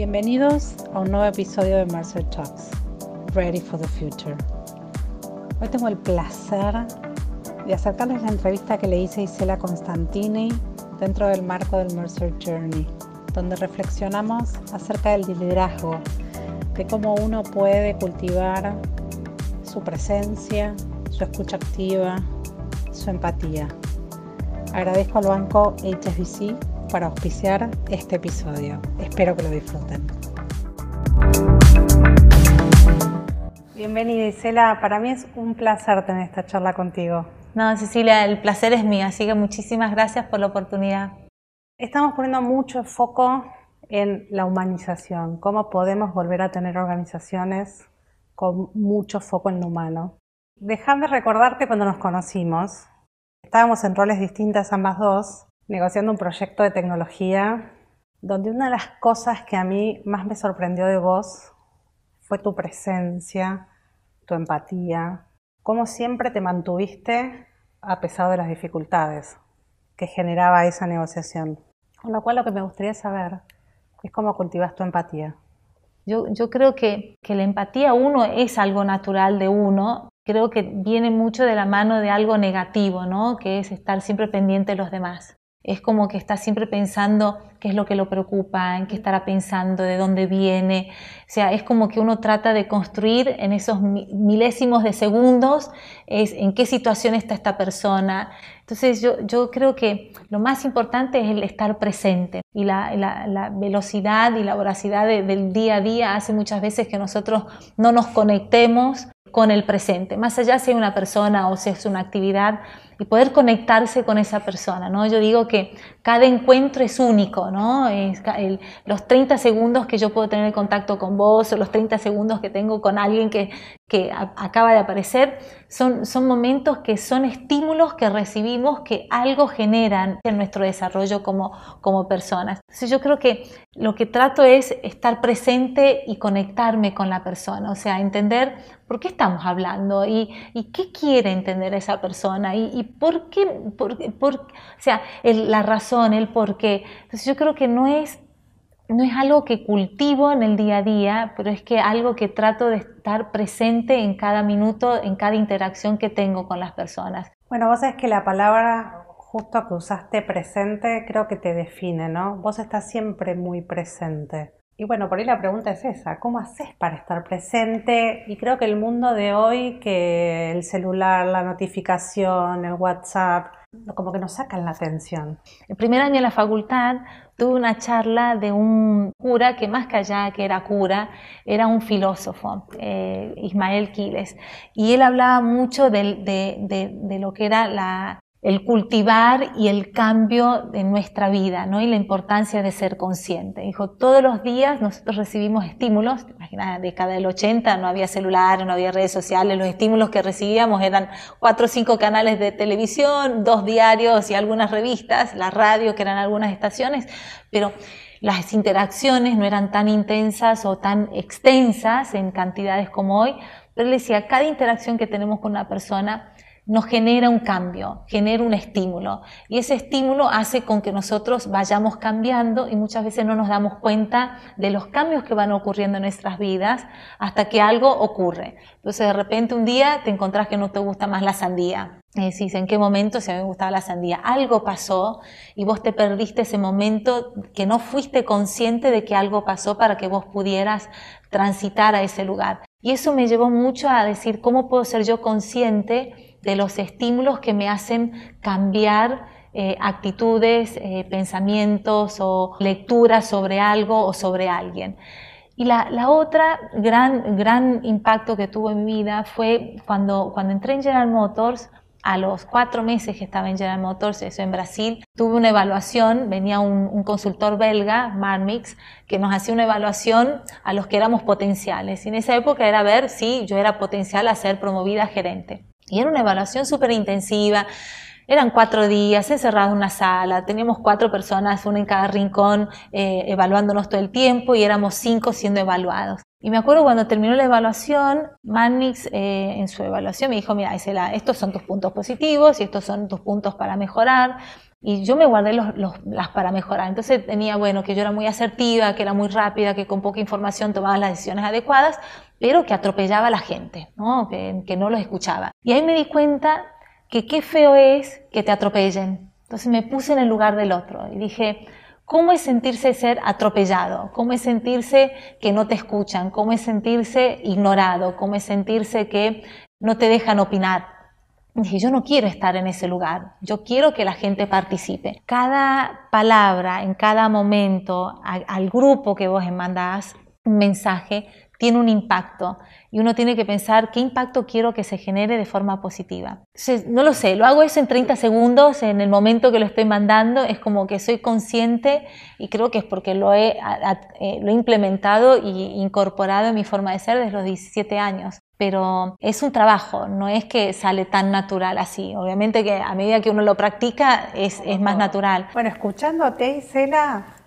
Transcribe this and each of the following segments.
Bienvenidos a un nuevo episodio de Mercer Talks, Ready for the Future. Hoy tengo el placer de acercarles la entrevista que le hice a Isela Constantini dentro del marco del Mercer Journey, donde reflexionamos acerca del liderazgo, de cómo uno puede cultivar su presencia, su escucha activa, su empatía. Agradezco al banco HSBC para auspiciar este episodio. Espero que lo disfruten. Bienvenida Isela, para mí es un placer tener esta charla contigo. No, Cecilia, el placer es mío, así que muchísimas gracias por la oportunidad. Estamos poniendo mucho foco en la humanización, cómo podemos volver a tener organizaciones con mucho foco en lo humano. Déjame recordarte cuando nos conocimos. Estábamos en roles distintas ambas dos, negociando un proyecto de tecnología donde una de las cosas que a mí más me sorprendió de vos fue tu presencia, tu empatía, cómo siempre te mantuviste a pesar de las dificultades que generaba esa negociación. Con lo cual lo que me gustaría saber es cómo cultivas tu empatía. Yo, yo creo que, que la empatía uno es algo natural de uno, creo que viene mucho de la mano de algo negativo, ¿no? que es estar siempre pendiente de los demás. Es como que está siempre pensando qué es lo que lo preocupa, en qué estará pensando, de dónde viene. O sea, es como que uno trata de construir en esos milésimos de segundos es en qué situación está esta persona. Entonces yo, yo creo que lo más importante es el estar presente y la, la, velocidad y la voracidad del día a día hace muchas veces que nosotros no nos conectemos con el presente, más allá si es una persona o si es una actividad, y poder conectarse con esa persona, ¿no? Yo digo que cada encuentro es único, ¿no? Es los 30 segundos que yo puedo tener contacto con vos o los 30 segundos que tengo con alguien que, que acaba de aparecer, son, son momentos que son estímulos que recibimos que algo generan en nuestro desarrollo como, como personas. Entonces yo creo que lo que trato es estar presente y conectarme con la persona, o sea, entender por qué estamos hablando y, y qué quiere entender esa persona y, y por qué, por, por, o sea, la razón, el por qué. Entonces yo creo que no es, no es algo que cultivo en el día a día, pero es que algo que trato de estar presente en cada minuto, en cada interacción que tengo con las personas. Bueno, vos sabés que la palabra justo que usaste presente creo que te define, ¿no? Vos estás siempre muy presente. Y bueno, por ahí la pregunta es esa, ¿cómo haces para estar presente? Y creo que el mundo de hoy, que el celular, la notificación, el WhatsApp, como que nos sacan la atención. El primer año en la facultad tuve una charla de un cura que más que allá que era cura, era un filósofo, eh, Ismael Quiles, y él hablaba mucho de, de lo que era la, el cultivar y el cambio de nuestra vida, ¿no? Y la importancia de ser consciente. Dijo, todos los días nosotros recibimos estímulos, imagina, década del 80 no había celular, no había redes sociales, los estímulos que recibíamos eran cuatro o cinco canales de televisión, dos diarios y algunas revistas, la radio, que eran algunas estaciones, pero las interacciones no eran tan intensas o tan extensas en cantidades como hoy, pero él decía, cada interacción que tenemos con una persona nos genera un cambio, genera un estímulo. Y ese estímulo hace con que nosotros vayamos cambiando y muchas veces no nos damos cuenta de los cambios que van ocurriendo en nuestras vidas hasta que algo ocurre. Entonces de repente un día te encontrás que no te gusta más la sandía. Y decís, ¿en qué momento se me gustaba la sandía? Algo pasó y vos te perdiste ese momento que no fuiste consciente de que algo pasó para que vos pudieras transitar a ese lugar. Y eso me llevó mucho a decir, ¿cómo puedo ser yo consciente de los estímulos que me hacen cambiar eh, actitudes, eh, pensamientos o lecturas sobre algo o sobre alguien. Y la, la, otra gran, gran impacto que tuvo en mi vida fue cuando, cuando entré en General Motors, a los cuatro meses que estaba en General Motors, eso en Brasil, tuve una evaluación, venía un, consultor belga, Marmix, que nos hacía una evaluación a los que éramos potenciales. Y en esa época era ver si yo era potencial a ser promovida gerente. Y era una evaluación súper intensiva. Eran cuatro días encerrados en una sala, teníamos cuatro personas, una en cada rincón, eh, evaluándonos todo el tiempo y éramos cinco siendo evaluados. Y me acuerdo cuando terminó la evaluación, Mannix eh, en su evaluación me dijo, mira, estos son tus puntos positivos y estos son tus puntos para mejorar. y yo me guardé las para mejorar. Entonces tenía, bueno, que yo era muy asertiva, que era muy rápida, que con poca información tomaba las decisiones adecuadas, pero que atropellaba a la gente, ¿no? Que, que no los escuchaba. Y ahí me di cuenta que qué feo es que te atropellen. Entonces me puse en el lugar del otro y dije, ¿Cómo es sentirse ser atropellado? ¿Cómo es sentirse que no te escuchan? ¿Cómo es sentirse ignorado? ¿Cómo es sentirse que no te dejan opinar? Dije, yo no quiero estar en ese lugar, yo quiero que la gente participe. Cada palabra, en cada momento, al grupo que vos mandás un mensaje, tiene un impacto y uno tiene que pensar qué impacto quiero que se genere de forma positiva. No lo sé, lo hago eso en 30 segundos, en el momento que lo estoy mandando, es como que soy consciente y creo que es porque lo he, eh, lo he implementado y incorporado en mi forma de ser desde los 17 años. Pero es un trabajo, no es que sale tan natural así. Obviamente que a medida que uno lo practica es, es más natural. Bueno, escuchándote, Isela,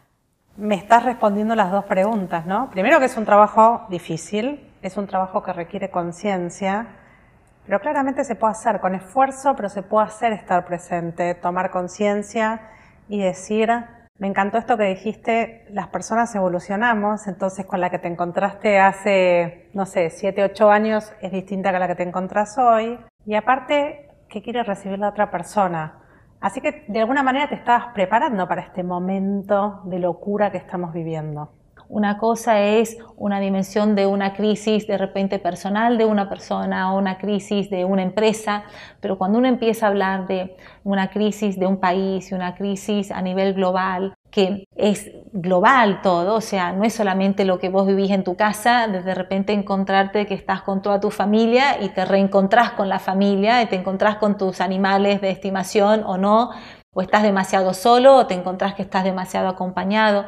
me estás respondiendo las dos preguntas, ¿no? Primero que es un trabajo difícil, es un trabajo que requiere conciencia, pero claramente se puede hacer con esfuerzo, pero se puede hacer estar presente, tomar conciencia y decir, me encantó esto que dijiste, las personas evolucionamos, entonces con la que te encontraste hace, no sé, 7, 8 años es distinta que la que te encontrás hoy. Y aparte, ¿qué quiere recibir la otra persona? Así que de alguna manera te estabas preparando para este momento de locura que estamos viviendo. Una cosa es una dimensión de una crisis de repente personal de una persona o una crisis de una empresa, pero cuando uno empieza a hablar de una crisis de un país y una crisis a nivel global, que es global todo, o sea, no es solamente lo que vos vivís en tu casa, de repente encontrarte que estás con toda tu familia y te reencontrás con la familia y te encontrás con tus animales de estimación o no, o estás demasiado solo o te encontrás que estás demasiado acompañado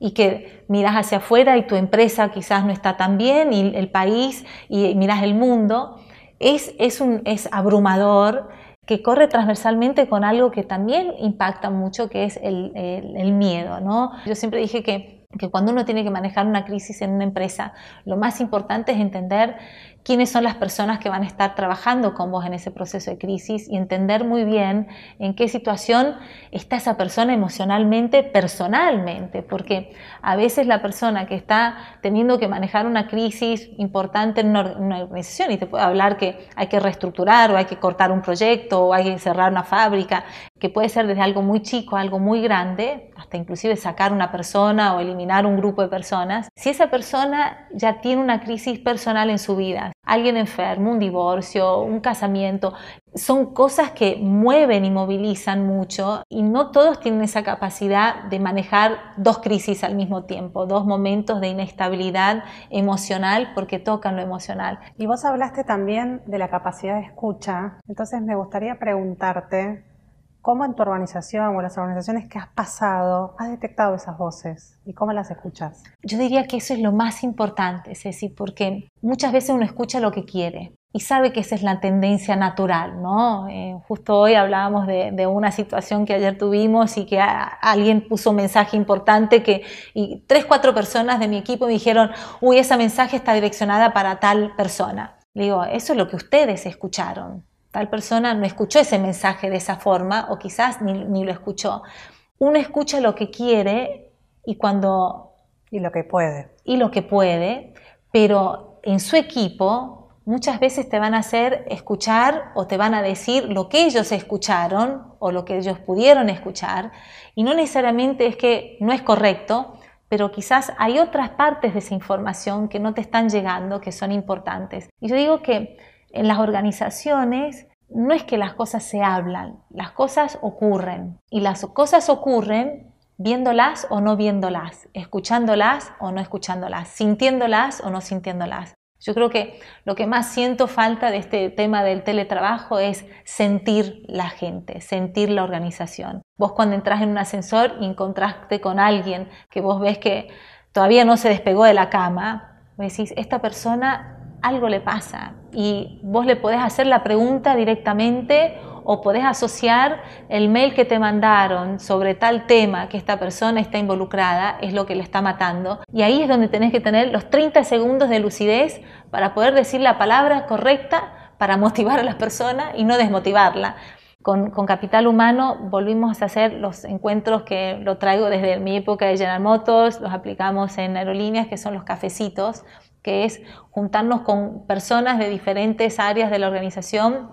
y que miras hacia afuera y tu empresa quizás no está tan bien y el país y miras el mundo, es, es, un, es abrumador que corre transversalmente con algo que también impacta mucho, que es el, el, el miedo. ¿no? Yo siempre dije que, que cuando uno tiene que manejar una crisis en una empresa, lo más importante es entender quiénes son las personas que van a estar trabajando con vos en ese proceso de crisis y entender muy bien en qué situación está esa persona emocionalmente, personalmente, porque a veces la persona que está teniendo que manejar una crisis importante en una, organización y te puede hablar que hay que reestructurar o hay que cortar un proyecto o hay que cerrar una fábrica, que puede ser desde algo muy chico a algo muy grande, hasta inclusive sacar una persona o eliminar un grupo de personas, si esa persona ya tiene una crisis personal en su vida, alguien enfermo, un divorcio, un casamiento. Son cosas que mueven y movilizan mucho y no todos tienen esa capacidad de manejar dos crisis al mismo tiempo, dos momentos de inestabilidad emocional porque tocan lo emocional. Y vos hablaste también de la capacidad de escucha, entonces me gustaría preguntarte ¿Cómo en tu organización o las organizaciones que has pasado has detectado esas voces y cómo las escuchas? Yo diría que eso es lo más importante, Ceci, porque muchas veces uno escucha lo que quiere y sabe que esa es la tendencia natural, ¿no? Eh, justo hoy hablábamos de, una situación que ayer tuvimos y que alguien puso un mensaje importante que y tres, cuatro personas de mi equipo me dijeron, uy, esa mensaje está direccionada para tal persona. Le digo, eso es lo que ustedes escucharon tal persona no escuchó ese mensaje de esa forma o quizás ni, lo escuchó. Uno escucha lo que quiere y cuando... Y lo que puede. Y lo que puede, pero en su equipo muchas veces te van a hacer escuchar o te van a decir lo que ellos escucharon o lo que ellos pudieron escuchar y no necesariamente es que no es correcto, pero quizás hay otras partes de esa información que no te están llegando que son importantes. Y yo digo que en las organizaciones no es que las cosas se hablan, las cosas ocurren. Y las cosas ocurren viéndolas o no viéndolas, escuchándolas o no escuchándolas, sintiéndolas o no sintiéndolas. Yo creo que lo que más siento falta de este tema del teletrabajo es sentir la gente, sentir la organización. Vos cuando entras en un ascensor y encontraste con alguien que vos ves que todavía no se despegó de la cama, decís, esta persona algo le pasa y vos le podés hacer la pregunta directamente o podés asociar el mail que te mandaron sobre tal tema que esta persona está involucrada, es lo que le está matando. Y ahí es donde tenés que tener los 30 segundos de lucidez para poder decir la palabra correcta para motivar a la persona y no desmotivarla. Con, Capital Humano volvimos a hacer los encuentros que lo traigo desde mi época de General Motors, los aplicamos en aerolíneas, que son los cafecitos, es juntarnos con personas de diferentes áreas de la organización,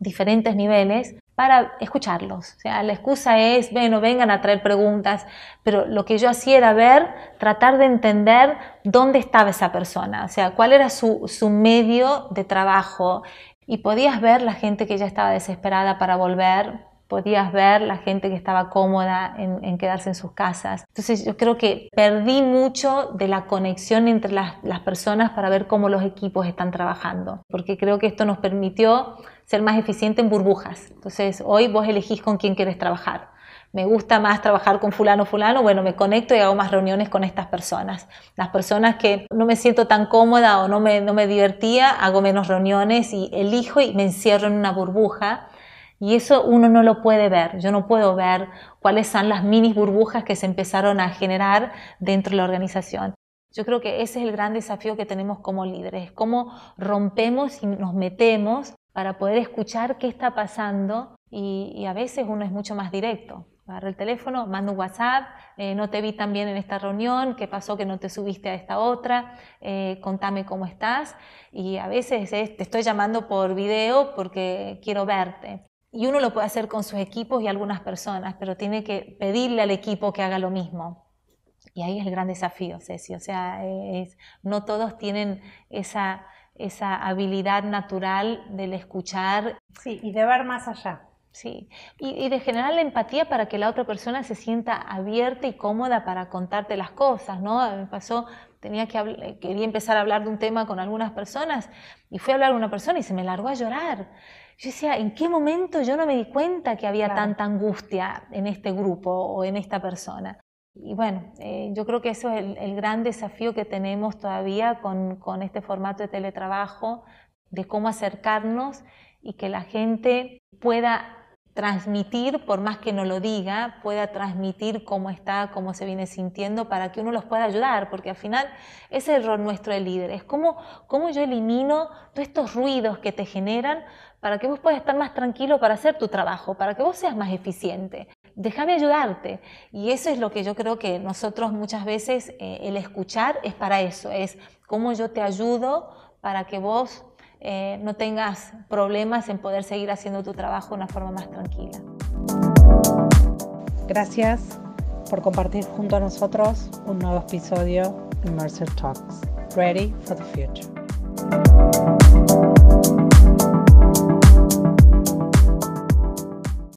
diferentes niveles, para escucharlos. O sea, la excusa es, bueno, vengan a traer preguntas, pero lo que yo hacía era ver, tratar de entender dónde estaba esa persona, o sea, cuál era su, su medio de trabajo. Y podías ver la gente que ya estaba desesperada para volver, podías ver la gente que estaba cómoda en, quedarse en sus casas. Entonces yo creo que perdí mucho de la conexión entre las, las, personas para ver cómo los equipos están trabajando, porque creo que esto nos permitió ser más eficiente en burbujas. Entonces, hoy vos elegís con quién quieres trabajar. Me gusta más trabajar con fulano fulano, bueno, me conecto y hago más reuniones con estas personas. Las personas que no me siento tan cómoda o no me, no me divertía, hago menos reuniones y elijo y me encierro en una burbuja. Y eso uno no lo puede ver. Yo no puedo ver cuáles son las mini burbujas que se empezaron a generar dentro de la organización. Yo creo que ese es el gran desafío que tenemos como líderes, cómo rompemos y nos metemos para poder escuchar qué está pasando y, a veces uno es mucho más directo. Agarra el teléfono, manda un WhatsApp, eh, no te vi tan bien en esta reunión, qué pasó que no te subiste a esta otra, eh, contame cómo estás. Y a veces te estoy llamando por video porque quiero verte. Y uno lo puede hacer con sus equipos y algunas personas, pero tiene que pedirle al equipo que haga lo mismo. Y ahí es el gran desafío, Ceci. O sea, no todos tienen esa esa habilidad natural del escuchar. Sí, y de ver más allá. Sí, y, de generar la empatía para que la otra persona se sienta abierta y cómoda para contarte las cosas, ¿no? Me pasó, tenía que quería empezar a hablar de un tema con algunas personas y fui a hablar con una persona y se me largó a llorar. Yo decía, ¿en qué momento yo no me di cuenta que había tanta angustia en este grupo o en esta persona? Y bueno, eh, yo creo que eso es el, gran desafío que tenemos todavía con, con, este formato de teletrabajo, de cómo acercarnos y que la gente pueda transmitir, por más que no lo diga, pueda transmitir cómo está, cómo se viene sintiendo, para que uno los pueda ayudar, porque al final es el rol nuestro de líder, es cómo, cómo yo elimino todos estos ruidos que te generan para que vos puedas estar más tranquilo para hacer tu trabajo, para que vos seas más eficiente déjame ayudarte. Y eso es lo que yo creo que nosotros muchas veces, eh, el escuchar es para eso, es cómo yo te ayudo para que vos eh, no tengas problemas en poder seguir haciendo tu trabajo de una forma más tranquila. Gracias por compartir junto a nosotros un nuevo episodio de Mercer Talks. Ready for the future.